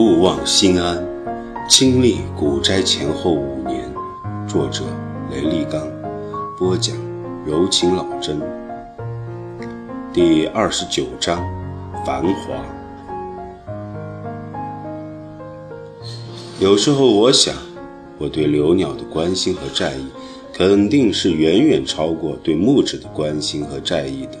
勿忘心安，亲历古斋前后五年。作者：雷立刚，播讲：柔情老真。第二十九章：繁华。有时候我想，我对刘鸟的关心和在意，肯定是远远超过对木子的关心和在意的。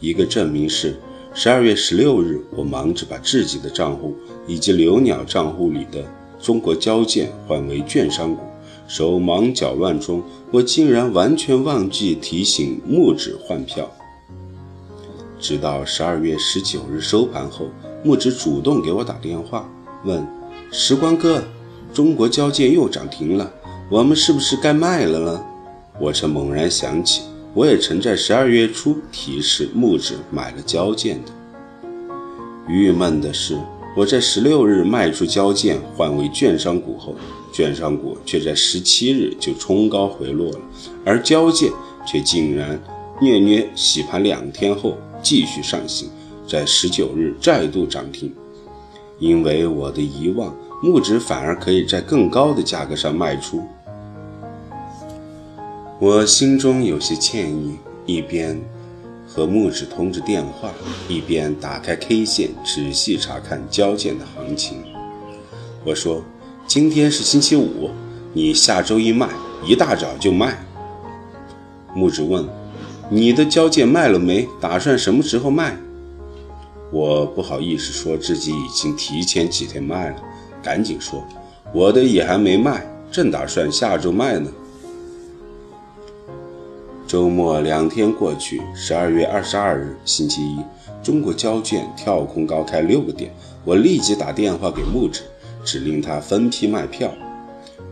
一个证明是。十二月十六日，我忙着把自己的账户以及刘鸟账户里的中国交建换为券商股，手忙脚乱中，我竟然完全忘记提醒木指换票。直到十二月十九日收盘后，木指主动给我打电话，问：“时光哥，中国交建又涨停了，我们是不是该卖了呢？”我才猛然想起。我也曾在十二月初提示木子买了交建的。郁闷的是，我在十六日卖出交建换为券商股后，券商股却在十七日就冲高回落了，而交建却竟然虐虐洗盘两天后继续上行，在十九日再度涨停。因为我的遗忘，木子反而可以在更高的价格上卖出。我心中有些歉意，一边和木子通着电话，一边打开 K 线仔细查看交建的行情。我说：“今天是星期五，你下周一卖，一大早就卖。”木子问：“你的交件卖了没？打算什么时候卖？”我不好意思说自己已经提前几天卖了，赶紧说：“我的也还没卖，正打算下周卖呢。”周末两天过去，十二月二十二日星期一，中国交建跳空高开六个点，我立即打电话给木指，指令他分批卖票。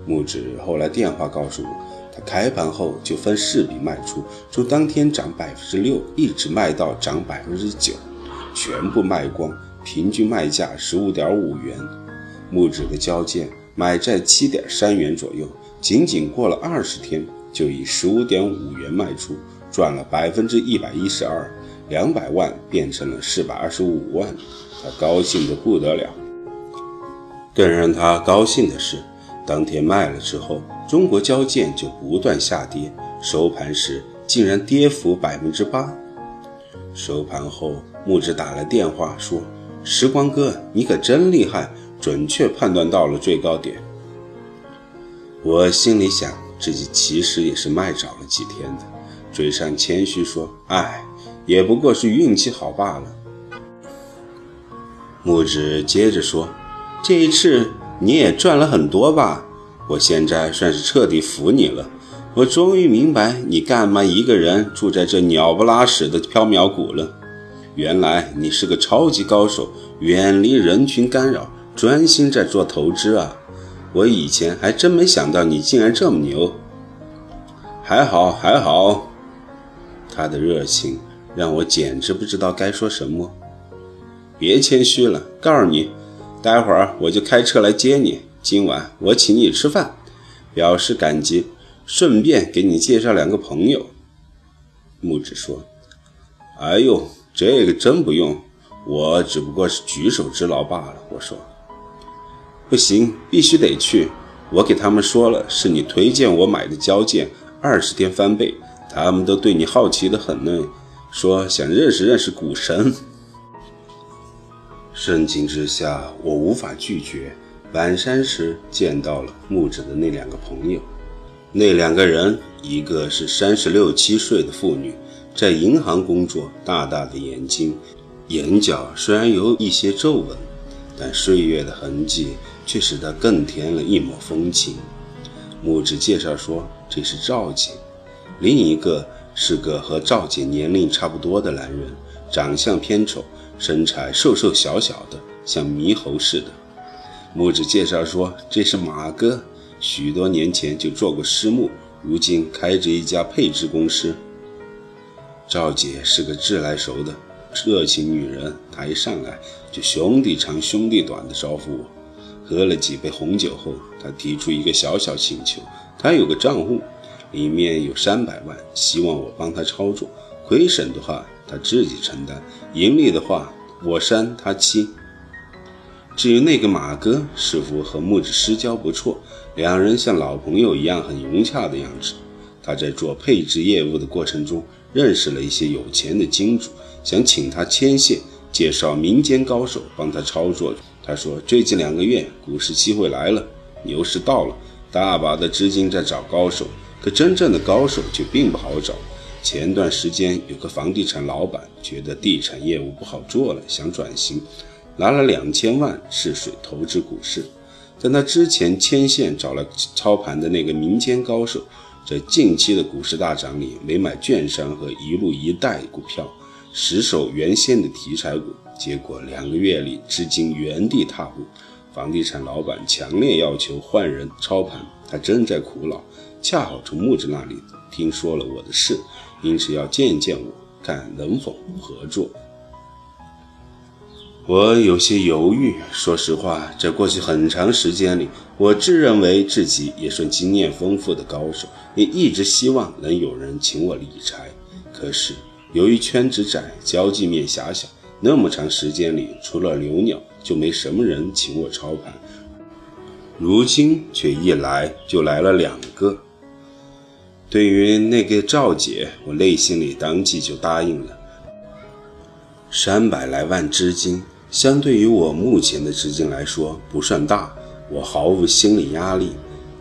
木指后来电话告诉我，他开盘后就分四笔卖出，从当天涨百分之六一直卖到涨百分之九，全部卖光，平均卖价十五点五元。木指的交建买在七点三元左右，仅仅过了二十天。就以十五点五元卖出，赚了百分之一百一十二，两百万变成了四百二十五万，他高兴得不得了。更让他高兴的是，当天卖了之后，中国交建就不断下跌，收盘时竟然跌幅百分之八。收盘后，木子打来电话说：“时光哥，你可真厉害，准确判断到了最高点。”我心里想。自己其实也是卖早了几天的，嘴上谦虚说：“哎，也不过是运气好罢了。”木子接着说：“这一次你也赚了很多吧？我现在算是彻底服你了。我终于明白你干嘛一个人住在这鸟不拉屎的缥缈谷了。原来你是个超级高手，远离人群干扰，专心在做投资啊！”我以前还真没想到你竟然这么牛，还好还好，他的热情让我简直不知道该说什么。别谦虚了，告诉你，待会儿我就开车来接你，今晚我请你吃饭，表示感激，顺便给你介绍两个朋友。木子说：“哎呦，这个真不用，我只不过是举手之劳罢了。”我说。不行，必须得去。我给他们说了，是你推荐我买的交件，二十天翻倍，他们都对你好奇的很呢，说想认识认识股神。盛情之下，我无法拒绝。晚山时见到了木子的那两个朋友，那两个人，一个是三十六七岁的妇女，在银行工作，大大的眼睛，眼角虽然有一些皱纹，但岁月的痕迹。却使他更添了一抹风情。木子介绍说：“这是赵姐。”另一个是个和赵姐年龄差不多的男人，长相偏丑，身材瘦瘦小小的，像猕猴似的。木子介绍说：“这是马哥，许多年前就做过师木，如今开着一家配置公司。”赵姐是个自来熟的热情女人，她一上来就兄弟长兄弟短的招呼我。喝了几杯红酒后，他提出一个小小请求：他有个账户，里面有三百万，希望我帮他操作。亏损的话，他自己承担；盈利的话，我三他七。至于那个马哥，似乎和木子私交不错，两人像老朋友一样很融洽的样子。他在做配置业务的过程中，认识了一些有钱的金主，想请他牵线，介绍民间高手帮他操作。他说，最近两个月股市机会来了，牛市到了，大把的资金在找高手，可真正的高手却并不好找。前段时间有个房地产老板觉得地产业务不好做了，想转型。拿了两千万试水投资股市，但他之前牵线找了操盘的那个民间高手，在近期的股市大涨里没买券商和一路一带股票，死守原先的题材股，结果两个月里至今原地踏步。房地产老板强烈要求换人操盘，他正在苦恼，恰好从木子那里听说了我的事，因此要见见我，看能否合作。我有些犹豫。说实话，在过去很长时间里，我自认为自己也算经验丰富的高手，也一直希望能有人请我理财。可是由于圈子窄，交际面狭小，那么长时间里，除了刘鸟，就没什么人请我操盘。如今却一来就来了两个。对于那个赵姐，我内心里当即就答应了。三百来万资金。相对于我目前的资金来说不算大，我毫无心理压力。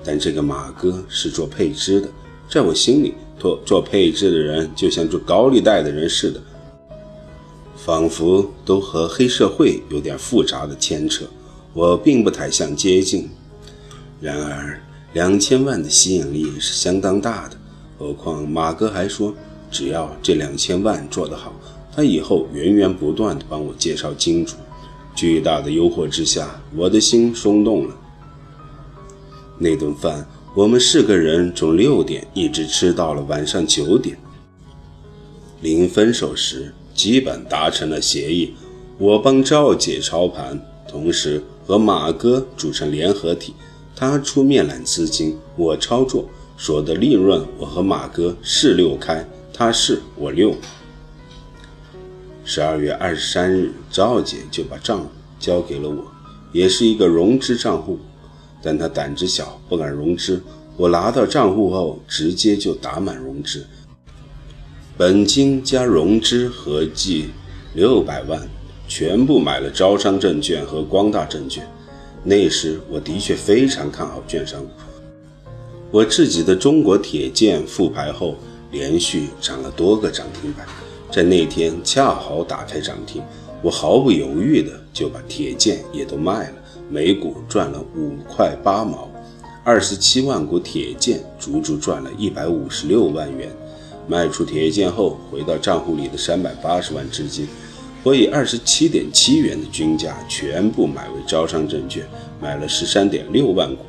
但这个马哥是做配资的，在我心里，做做配资的人就像做高利贷的人似的，仿佛都和黑社会有点复杂的牵扯。我并不太想接近。然而，两千万的吸引力是相当大的。何况马哥还说，只要这两千万做得好。他以后源源不断地帮我介绍金主，巨大的诱惑之下，我的心松动了。那顿饭，我们四个人从六点一直吃到了晚上九点。临分手时，基本达成了协议，我帮赵姐操盘，同时和马哥组成联合体，他出面揽资金，我操作，所得利润我和马哥是六开，他是我六。十二月二十三日，赵姐就把账户交给了我，也是一个融资账户，但她胆子小，不敢融资。我拿到账户后，直接就打满融资，本金加融资合计六百万，全部买了招商证券和光大证券。那时我的确非常看好券商股，我自己的中国铁建复牌后，连续涨了多个涨停板。在那天恰好打开涨停，我毫不犹豫的就把铁建也都卖了，每股赚了五块八毛，二十七万股铁建足足赚了一百五十六万元。卖出铁建后，回到账户里的三百八十万资金，我以二十七点七元的均价全部买为招商证券，买了十三点六万股。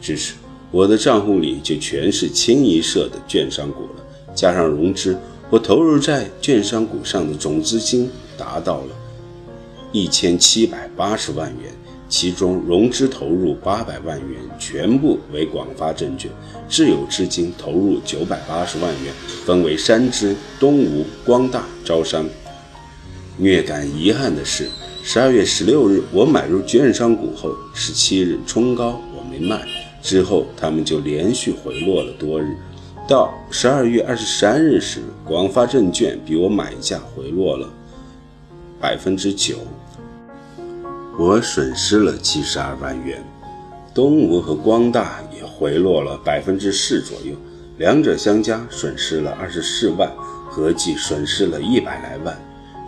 至此，我的账户里就全是清一色的券商股了，加上融资。我投入在券商股上的总资金达到了一千七百八十万元，其中融资投入八百万元，全部为广发证券；自有资金投入九百八十万元，分为三支：东吴、光大、招商。略感遗憾的是，十二月十六日我买入券商股后，十七日冲高我没卖，之后他们就连续回落了多日。到十二月二十三日时，广发证券比我买价回落了百分之九，我损失了七十二万元。东吴和光大也回落了百分之四左右，两者相加损失了二十四万，合计损失了一百来万。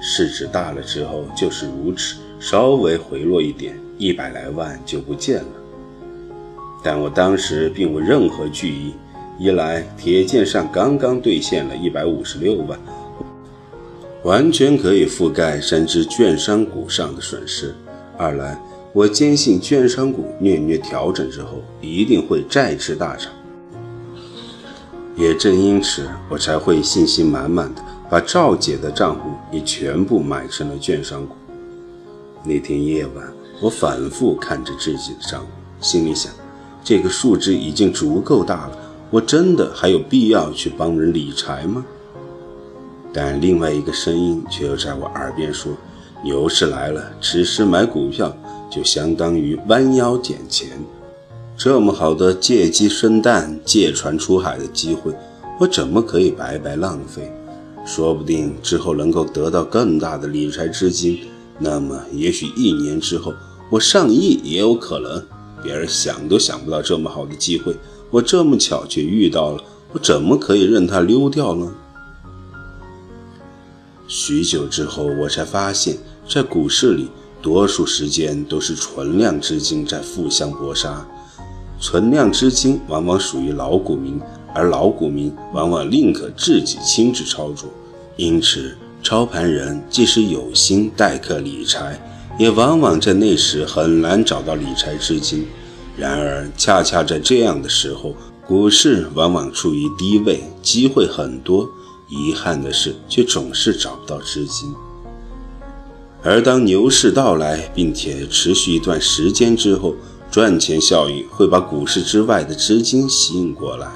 市值大了之后就是如此，稍微回落一点，一百来万就不见了。但我当时并无任何惧意。一来，铁剑上刚刚兑现了一百五十六万，完全可以覆盖三只券商股上的损失；二来，我坚信券商股虐虐调整之后一定会再次大涨。也正因此，我才会信心满满的把赵姐的账户也全部买成了券商股。那天夜晚，我反复看着自己的账户，心里想：这个数字已经足够大了。我真的还有必要去帮人理财吗？但另外一个声音却又在我耳边说：“牛市来了，此时买股票就相当于弯腰捡钱。这么好的借鸡生蛋、借船出海的机会，我怎么可以白白浪费？说不定之后能够得到更大的理财资金，那么也许一年之后我上亿也有可能。别人想都想不到这么好的机会，我这么巧却遇到了，我怎么可以任它溜掉呢？许久之后，我才发现，在股市里，多数时间都是存量资金在互相搏杀。存量资金往往属于老股民，而老股民往往宁可自己亲自操作。因此，操盘人即使有心代客理财，也往往在那时很难找到理财资金。然而，恰恰在这样的时候，股市往往处于低位，机会很多。遗憾的是，却总是找不到资金。而当牛市到来，并且持续一段时间之后，赚钱效应会把股市之外的资金吸引过来。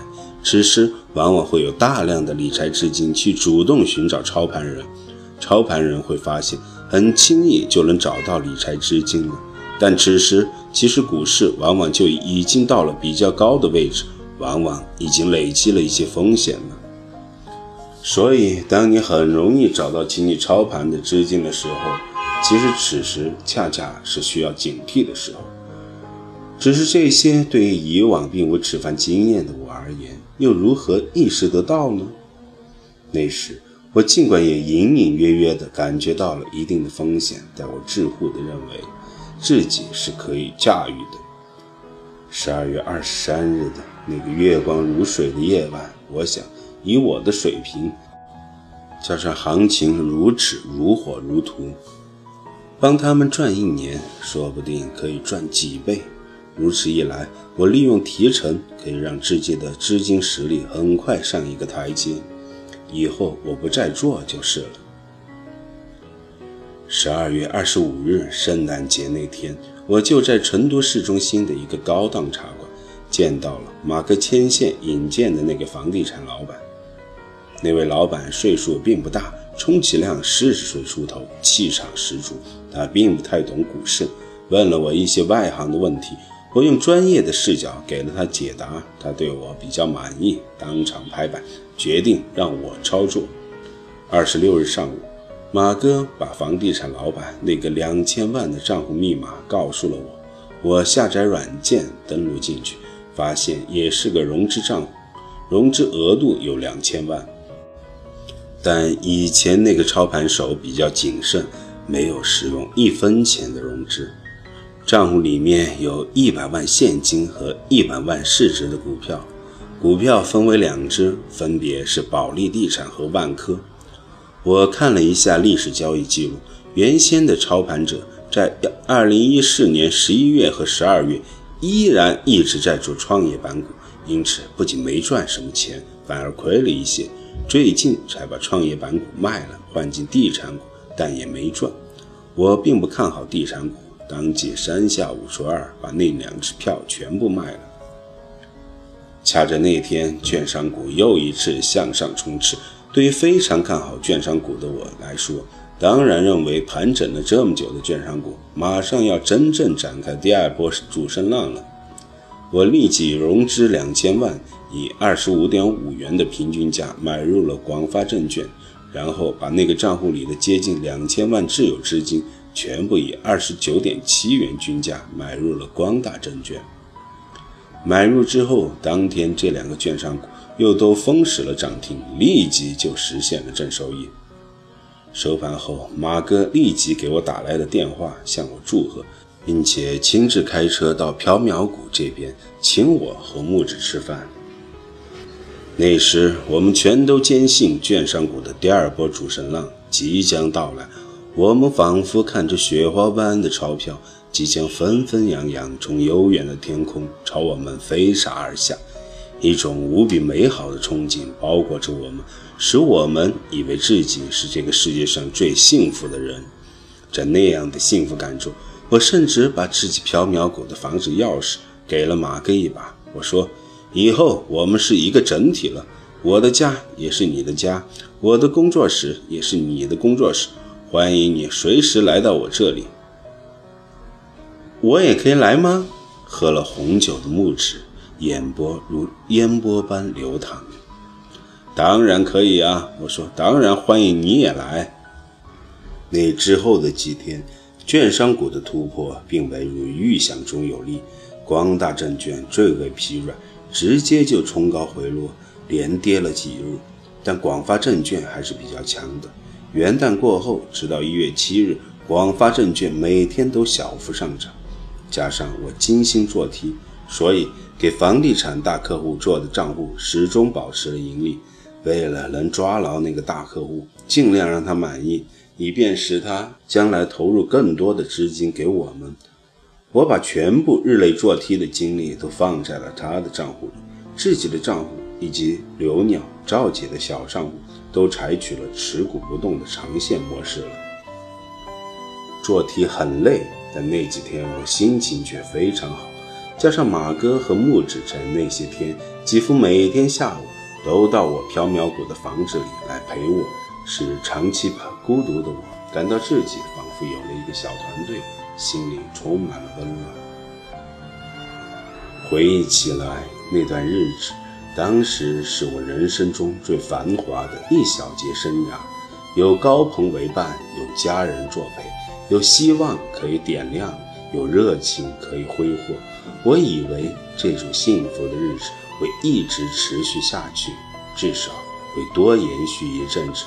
此时，往往会有大量的理财资金去主动寻找操盘人。操盘人会发现，很轻易就能找到理财资金了。但此时，其实股市往往就已经到了比较高的位置，往往已经累积了一些风险了。所以，当你很容易找到请你操盘的资金的时候，其实此时恰恰是需要警惕的时候。只是这些对于以往并无此番经验的我而言，又如何意识得到呢？那时，我尽管也隐隐约约地感觉到了一定的风险，但我自负地认为自己是可以驾驭的。十二月二十三日的那个月光如水的夜晚，我想。以我的水平，加上行情如此如火如荼，帮他们赚一年，说不定可以赚几倍。如此一来，我利用提成可以让自己的资金实力很快上一个台阶。以后我不再做就是了。十二月二十五日，圣诞节那天，我就在成都市中心的一个高档茶馆见到了马克牵线引荐的那个房地产老板。那位老板岁数并不大，充其量四十岁出头，气场十足。他并不太懂股市，问了我一些外行的问题，我用专业的视角给了他解答。他对我比较满意，当场拍板决定让我操作。二十六日上午，马哥把房地产老板那个两千万的账户密码告诉了我。我下载软件登录进去，发现也是个融资账户，融资额度有两千万。但以前那个操盘手比较谨慎，没有使用一分钱的融资。账户里面有一百万现金和一百万市值的股票，股票分为两只，分别是保利地产和万科。我看了一下历史交易记录，原先的操盘者在二零一四年十一月和十二月依然一直在做创业板股，因此不仅没赚什么钱，反而亏了一些。最近才把创业板股卖了，换进地产股，但也没赚。我并不看好地产股，当即三下五除二把那两只票全部卖了。恰在那天，券商股又一次向上冲刺。对于非常看好券商股的我来说，当然认为盘整了这么久的券商股，马上要真正展开第二波主升浪了。我立即融资两千万。以二十五点五元的平均价买入了广发证券，然后把那个账户里的接近两千万自有资金全部以二十九点七元均价买入了光大证券。买入之后，当天这两个券商股又都封死了涨停，立即就实现了正收益。收盘后，马哥立即给我打来了电话，向我祝贺，并且亲自开车到缥缈谷这边，请我和木子吃饭。那时，我们全都坚信券商股的第二波主升浪即将到来。我们仿佛看着雪花般的钞票即将纷纷扬扬从悠远的天空朝我们飞洒而下，一种无比美好的憧憬包裹着我们，使我们以为自己是这个世界上最幸福的人。在那样的幸福感中，我甚至把自己缥缈谷的房子钥匙给了马哥一把。我说。以后我们是一个整体了，我的家也是你的家，我的工作室也是你的工作室，欢迎你随时来到我这里。我也可以来吗？喝了红酒的木指，眼波如烟波般流淌。当然可以啊！我说，当然欢迎你也来。那之后的几天，券商股的突破并未如预想中有利，光大证券最为疲软，直接就冲高回落，连跌了几日。但广发证券还是比较强的。元旦过后，直到一月七日，广发证券每天都小幅上涨。加上我精心做题所以给房地产大客户做的账户始终保持了盈利。为了能抓牢那个大客户，尽量让他满意，以便使他将来投入更多的资金给我们，我把全部日内做 T 的精力都放在了他的账户里，自己的账户以及刘鸟、赵姐的小账户都采取了持股不动的长线模式了。做 T 很累。但那几天我心情却非常好，加上马哥和木指辰那些天几乎每天下午都到我缥缈谷的房子里来陪我，使长期孤独的我感到自己仿佛有了一个小团队，心里充满了温暖。回忆起来，那段日子，当时是我人生中最繁华的一小节生涯，有高朋为伴，有家人作陪。有希望可以点亮，有热情可以挥霍。我以为这种幸福的日子会一直持续下去，至少会多延续一阵子。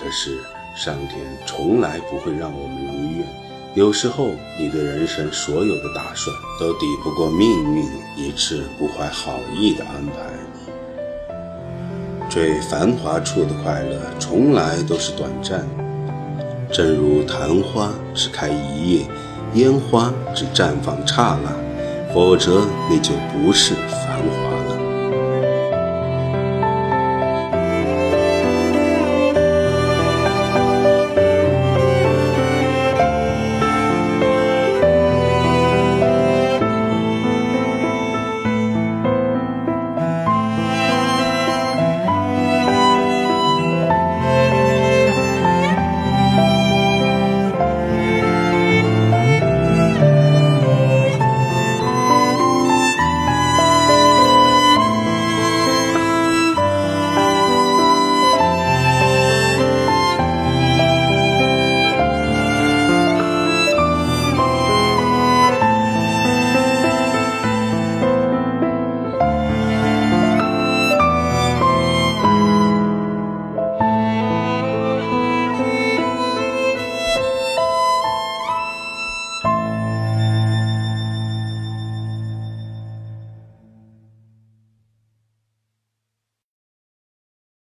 可是上天从来不会让我们如愿，有时候你对人生所有的打算都抵不过命运一次不怀好意的安排。最繁华处的快乐，从来都是短暂。正如昙花只开一夜，烟花只绽放刹那，否则那就不是繁华。